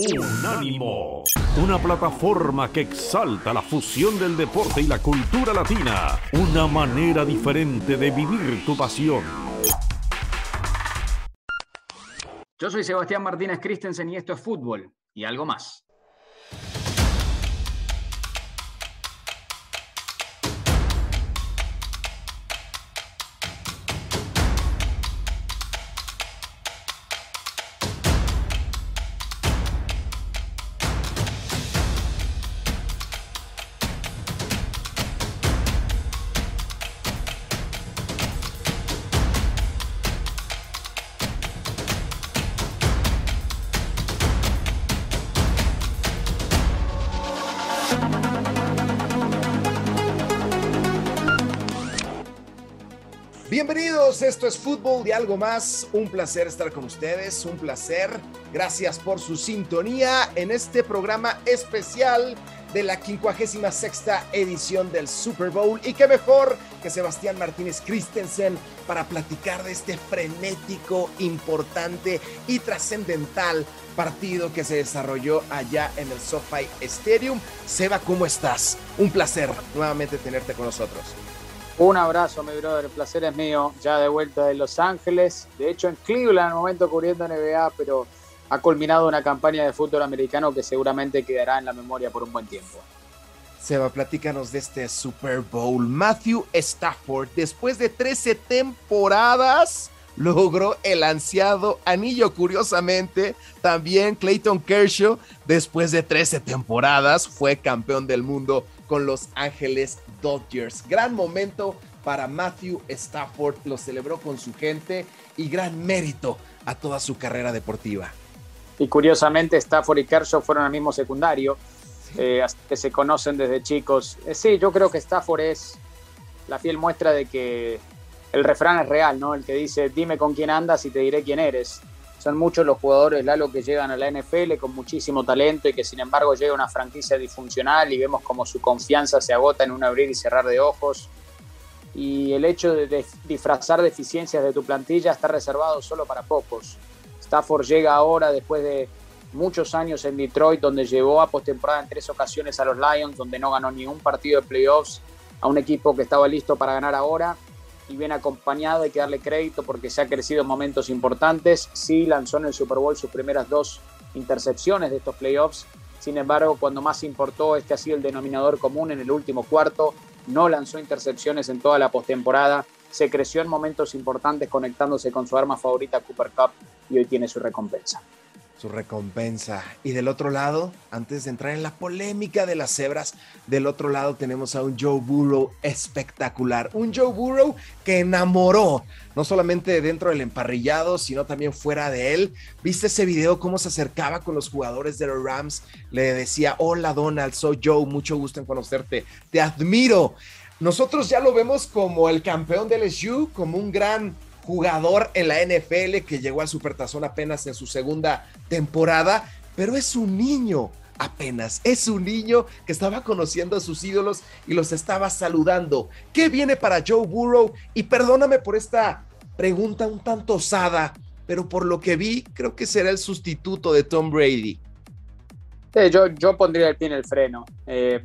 Unánimo, una plataforma que exalta la fusión del deporte y la cultura latina, una manera diferente de vivir tu pasión. Yo soy Sebastián Martínez Christensen y esto es fútbol y algo más. Esto es Fútbol y algo más. Un placer estar con ustedes, un placer. Gracias por su sintonía en este programa especial de la 56 edición del Super Bowl. Y qué mejor que Sebastián Martínez Christensen para platicar de este frenético, importante y trascendental partido que se desarrolló allá en el SoFi Stadium. Seba, ¿cómo estás? Un placer nuevamente tenerte con nosotros. Un abrazo, mi brother. El placer es mío. Ya de vuelta de Los Ángeles. De hecho, en Cleveland, en el momento cubriendo NBA, pero ha culminado una campaña de fútbol americano que seguramente quedará en la memoria por un buen tiempo. Seba, platícanos de este Super Bowl. Matthew Stafford, después de 13 temporadas, logró el ansiado anillo. Curiosamente, también Clayton Kershaw, después de 13 temporadas, fue campeón del mundo con Los Ángeles Dodgers. Gran momento para Matthew Stafford, lo celebró con su gente y gran mérito a toda su carrera deportiva. Y curiosamente, Stafford y Kershaw fueron al mismo secundario, eh, que se conocen desde chicos. Eh, sí, yo creo que Stafford es la fiel muestra de que el refrán es real, ¿no? El que dice, dime con quién andas y te diré quién eres. Son muchos los jugadores, Lalo, que llegan a la NFL con muchísimo talento y que sin embargo llega a una franquicia disfuncional y vemos como su confianza se agota en un abrir y cerrar de ojos. Y el hecho de disfrazar deficiencias de tu plantilla está reservado solo para pocos. Stafford llega ahora después de muchos años en Detroit, donde llevó a postemporada en tres ocasiones a los Lions, donde no ganó ni un partido de playoffs, a un equipo que estaba listo para ganar ahora y bien acompañado, hay que darle crédito porque se ha crecido en momentos importantes. Sí lanzó en el Super Bowl sus primeras dos intercepciones de estos playoffs. Sin embargo, cuando más importó, este ha sido el denominador común en el último cuarto. No lanzó intercepciones en toda la postemporada. Se creció en momentos importantes conectándose con su arma favorita, Cooper Cup, y hoy tiene su recompensa su recompensa. Y del otro lado, antes de entrar en la polémica de las cebras, del otro lado tenemos a un Joe Burrow espectacular. Un Joe Burrow que enamoró, no solamente dentro del emparrillado, sino también fuera de él. ¿Viste ese video cómo se acercaba con los jugadores de los Rams? Le decía, hola Donald, soy Joe, mucho gusto en conocerte, te admiro. Nosotros ya lo vemos como el campeón del LSU, como un gran jugador en la NFL que llegó al Supertazón apenas en su segunda temporada, pero es un niño apenas. Es un niño que estaba conociendo a sus ídolos y los estaba saludando. ¿Qué viene para Joe Burrow? Y perdóname por esta pregunta un tanto osada, pero por lo que vi, creo que será el sustituto de Tom Brady. yo, yo pondría el pie en el freno. Eh,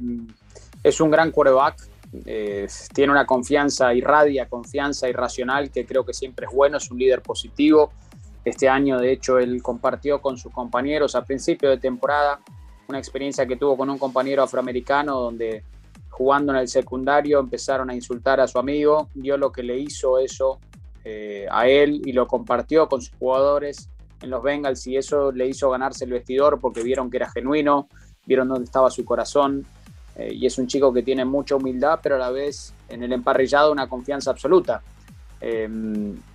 es un gran quarterback, eh, tiene una confianza, irradia confianza irracional que creo que siempre es bueno, es un líder positivo. Este año, de hecho, él compartió con sus compañeros a principio de temporada una experiencia que tuvo con un compañero afroamericano donde jugando en el secundario empezaron a insultar a su amigo, vio lo que le hizo eso eh, a él y lo compartió con sus jugadores en los Bengals y eso le hizo ganarse el vestidor porque vieron que era genuino, vieron dónde estaba su corazón eh, y es un chico que tiene mucha humildad, pero a la vez en el emparrillado una confianza absoluta. Eh,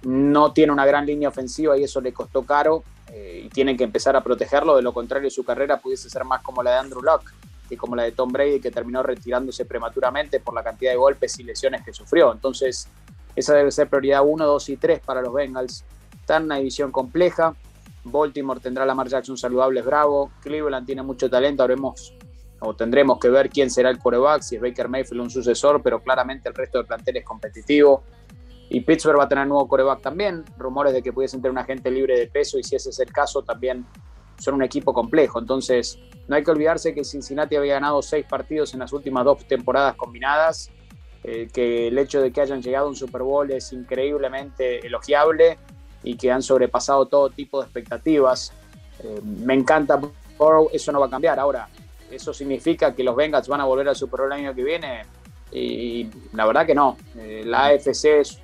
no tiene una gran línea ofensiva y eso le costó caro eh, y tienen que empezar a protegerlo, de lo contrario su carrera pudiese ser más como la de Andrew Locke que como la de Tom Brady que terminó retirándose prematuramente por la cantidad de golpes y lesiones que sufrió. Entonces esa debe ser prioridad 1, 2 y 3 para los Bengals. Están en una división compleja. Baltimore tendrá a Lamar Jackson saludable, bravo. Cleveland tiene mucho talento. Haremos o tendremos que ver quién será el coreback, si es Baker Mayfield un sucesor, pero claramente el resto del plantel es competitivo. Y Pittsburgh va a tener nuevo coreback también, rumores de que pudiesen tener un agente libre de peso y si ese es el caso también son un equipo complejo. Entonces, no hay que olvidarse que Cincinnati había ganado seis partidos en las últimas dos temporadas combinadas, eh, que el hecho de que hayan llegado a un Super Bowl es increíblemente elogiable y que han sobrepasado todo tipo de expectativas. Eh, me encanta Burrow, eso no va a cambiar. Ahora, ¿eso significa que los Bengals van a volver al Super Bowl el año que viene? Y la verdad que no. Eh, la AFC es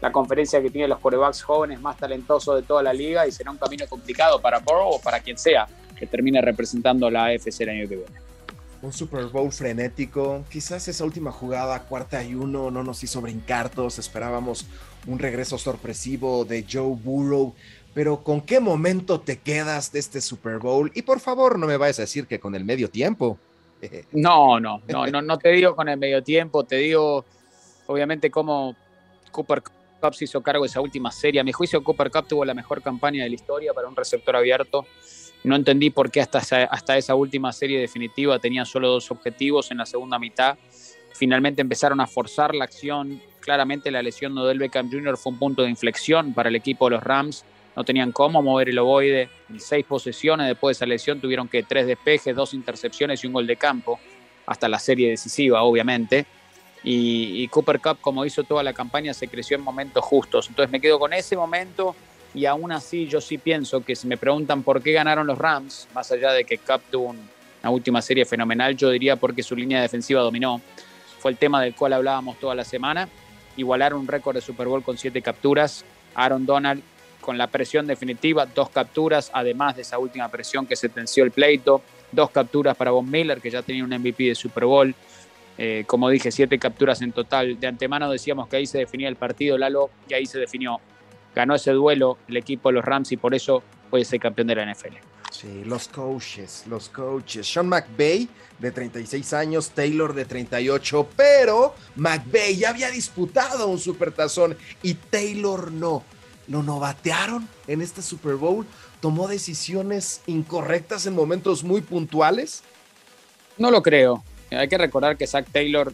la conferencia que tiene los corebacks jóvenes más talentosos de toda la liga y será un camino complicado para Burrow o para quien sea que termine representando la AFC el año que viene. Un Super Bowl frenético, quizás esa última jugada, cuarta y uno, no nos hizo brincar, todos esperábamos un regreso sorpresivo de Joe Burrow, pero ¿con qué momento te quedas de este Super Bowl? Y por favor, no me vayas a decir que con el medio tiempo. No, no, no, no, no te digo con el medio tiempo, te digo obviamente cómo Cooper Cup se hizo cargo de esa última serie. A mi juicio, Cooper Cup tuvo la mejor campaña de la historia para un receptor abierto. No entendí por qué hasta esa, hasta esa última serie definitiva tenía solo dos objetivos en la segunda mitad. Finalmente empezaron a forzar la acción. Claramente la lesión de Odell Beckham Jr. fue un punto de inflexión para el equipo de los Rams. No tenían cómo mover el ovoide. En seis posesiones después de esa lesión tuvieron que tres despejes, dos intercepciones y un gol de campo. Hasta la serie decisiva, obviamente y, Cooper Cup, como hizo toda la campaña, se creció en momentos justos. Entonces me quedo con ese momento y aún así yo sí pienso que si me preguntan por qué ganaron los Rams, más allá de que Cup tuvo una última serie fenomenal, yo diría porque su línea defensiva dominó. Fue el tema del cual hablábamos toda la semana. Igualaron un récord de Super Bowl con siete capturas. Aaron Donald con la presión definitiva, dos capturas, además de esa última presión que se tensió el pleito, dos capturas para Von Miller, que ya tenía un MVP de Super Bowl, eh, como dije, siete capturas en total. De antemano decíamos que ahí se definía el partido, Lalo, y ahí se definió. Ganó ese duelo el equipo de los Rams y por eso puede ser campeón de la NFL. Sí, los coaches, los coaches. Sean McVay, de 36 años, Taylor, de 38, pero McVay ya había disputado un supertazón y Taylor no. Lo novatearon en este Super Bowl, tomó decisiones incorrectas en momentos muy puntuales. No lo creo. Hay que recordar que Zach Taylor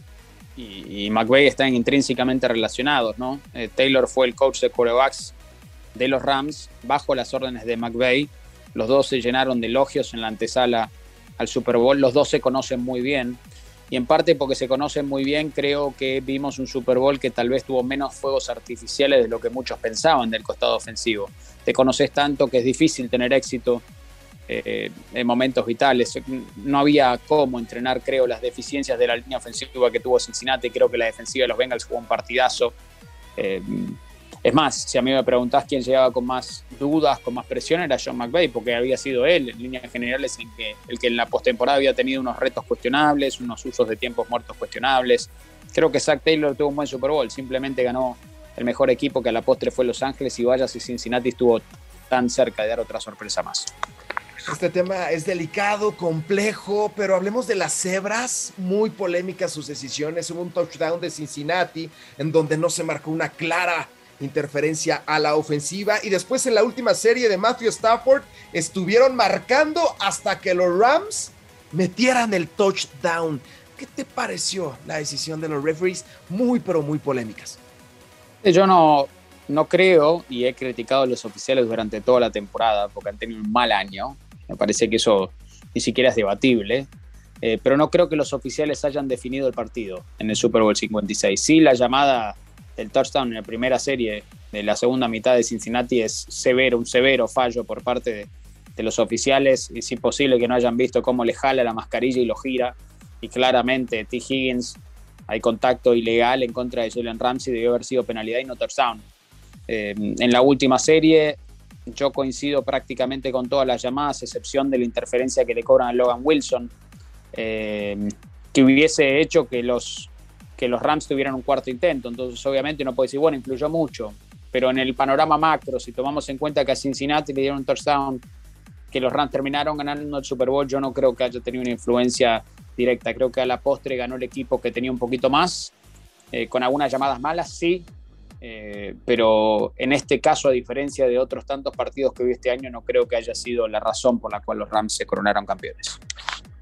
y, McVay están intrínsecamente relacionados, ¿no? Eh, Taylor fue el coach de quarterbacks de los Rams bajo las órdenes de McVay. Los dos se llenaron de elogios en la antesala al Super Bowl. Los dos se conocen muy bien. Y en parte porque se conocen muy bien, creo que vimos un Super Bowl que tal vez tuvo menos fuegos artificiales de lo que muchos pensaban del costado ofensivo. Te conoces tanto que es difícil tener éxito eh, en momentos vitales. No había cómo entrenar, creo, las deficiencias de la línea ofensiva que tuvo Cincinnati. Creo que la defensiva de los Bengals jugó un partidazo. Eh, es más, si a mí me preguntás quién llegaba con más dudas, con más presión, era John McVay, porque había sido él, en líneas generales, el que en la postemporada había tenido unos retos cuestionables, unos usos de tiempos muertos cuestionables. Creo que Zach Taylor tuvo un buen Super Bowl, simplemente ganó el mejor equipo que a la postre fue Los Ángeles y vaya si Cincinnati estuvo tan cerca de dar otra sorpresa más. Este tema es delicado, complejo, pero hablemos de las cebras, muy polémicas sus decisiones. Hubo un touchdown de Cincinnati en donde no se marcó una clara interferencia a la ofensiva y después en la última serie de Matthew Stafford estuvieron marcando hasta que los Rams metieran el touchdown. ¿Qué te pareció la decisión de los referees? Muy, pero muy polémicas. Yo no, no creo, y he criticado a los oficiales durante toda la temporada porque han tenido un mal año, me parece que eso ni siquiera es debatible. Eh, pero no creo que los oficiales hayan definido el partido en el Super Bowl 56. Sí, la llamada del touchdown en la primera serie de la segunda mitad de Cincinnati es severo, un severo fallo por parte de, los oficiales. Es imposible que no hayan visto cómo le jala la mascarilla y lo gira. Y claramente T. Higgins hay contacto ilegal en contra de Jalen Ramsey, debió haber sido penalidad y no touchdown. Eh, en la última serie yo coincido prácticamente con todas las llamadas, excepción de la interferencia que le cobran a Logan Wilson, eh, que hubiese hecho que los, que los Rams tuvieran un cuarto intento. Entonces, obviamente, uno puede decir, bueno, influyó mucho. Pero en el panorama macro, si tomamos en cuenta que a Cincinnati le dieron un touchdown, que los Rams terminaron ganando el Super Bowl, yo no creo que haya tenido una influencia directa. Creo que a la postre ganó el equipo que tenía un poquito más. Eh, con algunas llamadas malas, sí, eh, pero en este caso, a diferencia de otros tantos partidos que vi este año, no creo que haya sido la razón por la cual los Rams se coronaron campeones.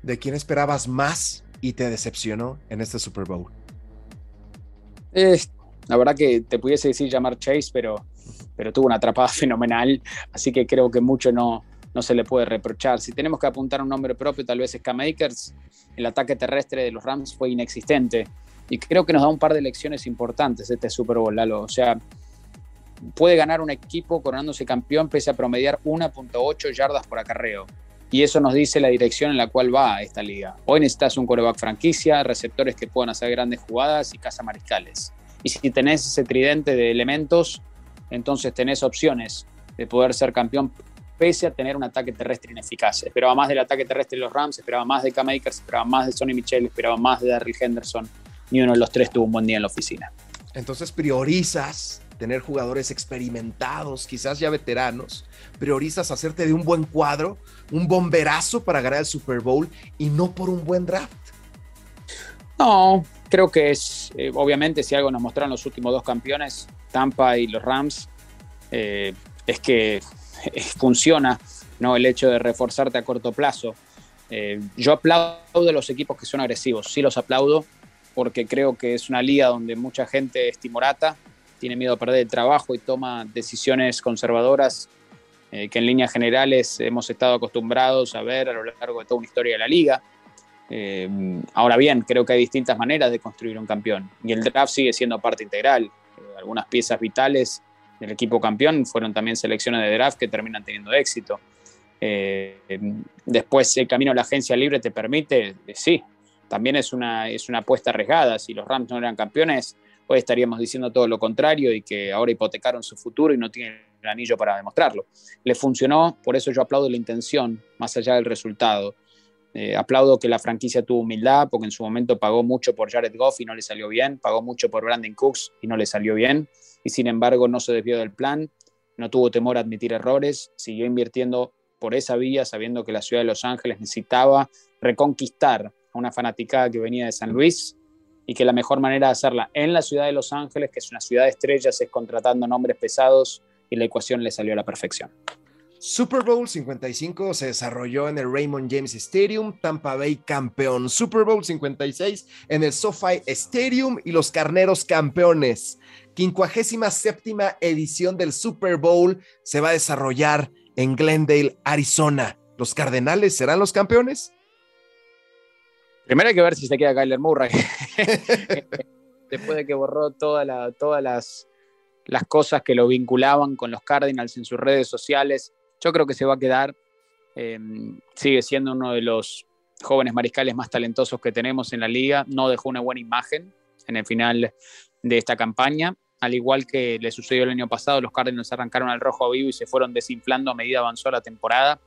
¿De quién esperabas más y te decepcionó en este Super Bowl? La verdad que te pudiese decir llamar Chase, pero, pero tuvo una atrapada fenomenal, así que creo que mucho no, no se le puede reprochar. Si tenemos que apuntar un nombre propio, tal vez es K-Makers. El ataque terrestre de los Rams fue inexistente. Y creo que nos da un par de lecciones importantes este Super Bowl, Lalo. O sea, puede ganar un equipo coronándose campeón pese a promediar 1.8 yardas por acarreo. Y eso nos dice la dirección en la cual va esta liga. Hoy necesitas un coreback franquicia, receptores que puedan hacer grandes jugadas y mariscales. Y si tenés ese tridente de elementos, entonces tenés opciones de poder ser campeón pese a tener un ataque terrestre ineficaz. Esperaba más del ataque terrestre de los Rams, esperaba más de K-Makers, esperaba más de Sonny Michel, esperaba más de Darryl Henderson. Ni uno de los tres tuvo un buen día en la oficina. Entonces priorizas tener jugadores experimentados, quizás ya veteranos, priorizas hacerte de un buen cuadro, un bomberazo para ganar el Super Bowl y no por un buen draft. No, creo que es, eh, obviamente, si algo nos mostraron los últimos dos campeones, Tampa y los Rams, eh, es que funciona ¿no? el hecho de reforzarte a corto plazo. Eh, yo aplaudo a los equipos que son agresivos, sí los aplaudo, porque creo que es una liga donde mucha gente es timorata, tiene miedo a perder el trabajo y toma decisiones conservadoras eh, que en líneas generales hemos estado acostumbrados a ver a lo largo de toda una historia de la liga. Eh, ahora bien, creo que hay distintas maneras de construir un campeón y el draft sigue siendo parte integral. Eh, algunas piezas vitales del equipo campeón fueron también selecciones de draft que terminan teniendo éxito. después el camino a la agencia libre te permite, sí, también es una, es una apuesta arriesgada. Si los Rams no eran campeones, hoy estaríamos diciendo todo lo contrario y que ahora hipotecaron su futuro y no tienen el anillo para demostrarlo. Le funcionó, por eso yo aplaudo la intención, más allá del resultado. Eh, aplaudo que la franquicia tuvo humildad, porque en su momento pagó mucho por Jared Goff y no le salió bien, pagó mucho por Brandon Cooks y no le salió bien, y sin embargo no se desvió del plan, no tuvo temor a admitir errores, siguió invirtiendo por esa vía, sabiendo que la ciudad de Los Ángeles necesitaba reconquistar a una fanaticada que venía de San Luis y que la mejor manera de hacerla en la ciudad de Los Ángeles, que es una ciudad de estrellas, es contratando nombres pesados y la ecuación le salió a la perfección. Super Bowl 55 se desarrolló en el Raymond James Stadium, Tampa Bay campeón. Super Bowl 56 en el SoFi Stadium y los Carneros campeones. 57 edición del Super Bowl se va a desarrollar en Glendale, Arizona. ¿Los Cardenales serán los campeones? Primero hay que ver si se queda Kyler Murray. Después de que borró todas las, las cosas que lo vinculaban con los Cardinals en sus redes sociales, yo creo que se va a quedar. Em, sigue siendo uno de los jóvenes mariscales más talentosos que tenemos en la liga. No dejó una buena imagen en el final de esta campaña. Al igual que le sucedió el año pasado, los Cardinals arrancaron al rojo vivo y se fueron desinflando a medida avanzó la temporada.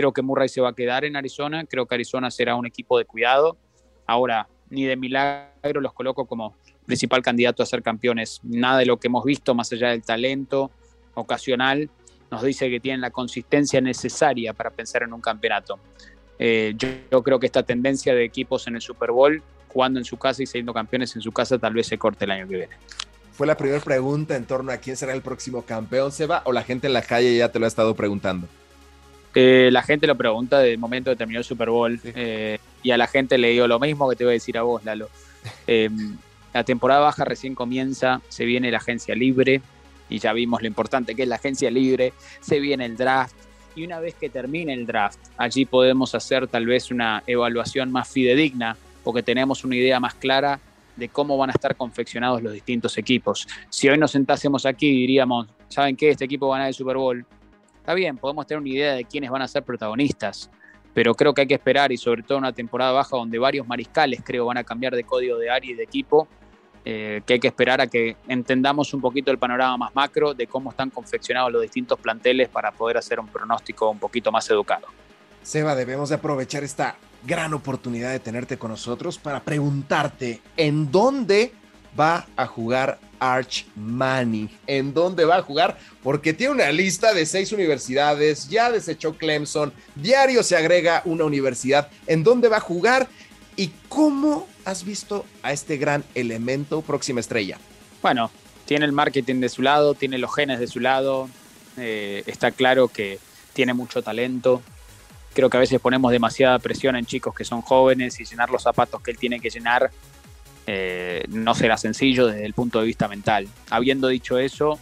Creo que Murray se va a quedar en Arizona. Creo que Arizona será un equipo de cuidado. Ahora, ni de milagro los coloco como principal candidato a ser campeones. Nada de lo que hemos visto, más allá del talento ocasional, nos dice que tienen la consistencia necesaria para pensar en un campeonato. Eh, yo, creo que esta tendencia de equipos en el Super Bowl, jugando en su casa y siendo campeones en su casa, tal vez se corte el año que viene. Fue la primera pregunta en torno a quién será el próximo campeón, Seba, o la gente en la calle ya te lo ha estado preguntando. Eh, la gente lo pregunta desde el momento de terminar el Super Bowl. Eh, y a la gente le digo lo mismo que te voy a decir a vos, Lalo. Em, la temporada baja recién comienza, se viene la agencia libre, y ya vimos lo importante que es la agencia libre, se viene el draft, y una vez que termine el draft, allí podemos hacer tal vez una evaluación más fidedigna, porque tenemos una idea más clara de cómo van a estar confeccionados los distintos equipos. Si hoy nos sentásemos aquí y diríamos, ¿saben qué? Este equipo va a ganar el Super Bowl. Está bien, podemos tener una idea de quiénes van a ser protagonistas, pero creo que hay que esperar y sobre todo una temporada baja donde varios mariscales creo van a cambiar de código de área y de equipo, eh, que hay que esperar a que entendamos un poquito el panorama más macro de cómo están confeccionados los distintos planteles para poder hacer un pronóstico un poquito más educado. Seba, debemos de aprovechar esta gran oportunidad de tenerte con nosotros para preguntarte en dónde va a jugar Arch Manning. ¿En dónde va a jugar? Porque tiene una lista de seis universidades, ya desechó Clemson, diario se agrega una universidad. ¿En dónde va a jugar? ¿Y cómo has visto a este gran elemento próxima estrella? Bueno, tiene el marketing de su lado, tiene los genes de su lado, eh, está claro que tiene mucho talento. Creo que a veces ponemos demasiada presión en chicos que son jóvenes y llenar los zapatos que él tiene que llenar eh, no será sencillo desde el punto de vista mental. Habiendo dicho eso,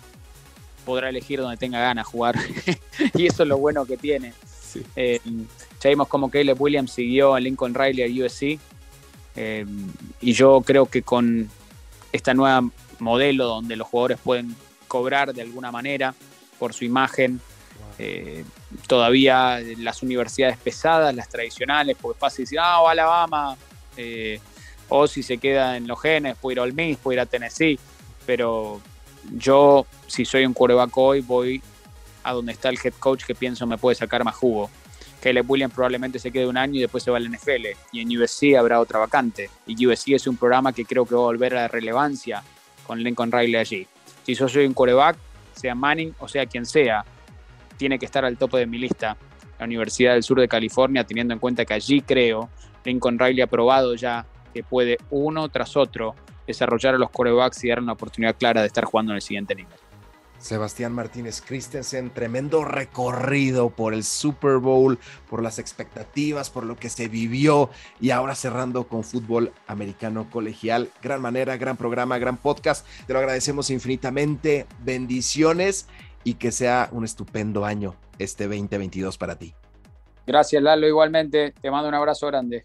podrá elegir donde tenga ganas jugar. y eso es lo bueno que tiene. Eh, ya vimos como Caleb Williams siguió a Lincoln Riley a USC. Eh, y yo creo que con esta nueva modelo donde los jugadores pueden cobrar de alguna manera por su imagen, eh, todavía las universidades pesadas, las tradicionales, porque es fácil decir, ah, Alabama, o si se queda en los genes, puede ir a Ole Miss, puede ir a Tennessee, pero yo, si soy un quarterback hoy, voy a donde está el head coach que pienso me puede sacar más jugo. Caleb Williams probablemente se quede un año y después se va al NFL. Y en USC habrá otra vacante. Y USC es un programa que creo que va a volver a la relevancia con Lincoln Riley allí. Si yo soy un quarterback, sea Manning o sea quien sea, tiene que estar al tope de mi lista. La Universidad del Sur de California, teniendo en cuenta que allí creo, Lincoln Riley ha probado ya que puede uno tras otro desarrollar a los corebacks y dar una oportunidad clara de estar jugando en el siguiente nivel. Sebastián Martínez Christensen, tremendo recorrido por el Super Bowl, por las expectativas, por lo que se vivió y ahora cerrando con fútbol americano colegial. Gran manera, gran programa, gran podcast. Te lo agradecemos infinitamente. Bendiciones y que sea un estupendo año este 2022 para ti. Gracias, Lalo. Igualmente, te mando un abrazo grande.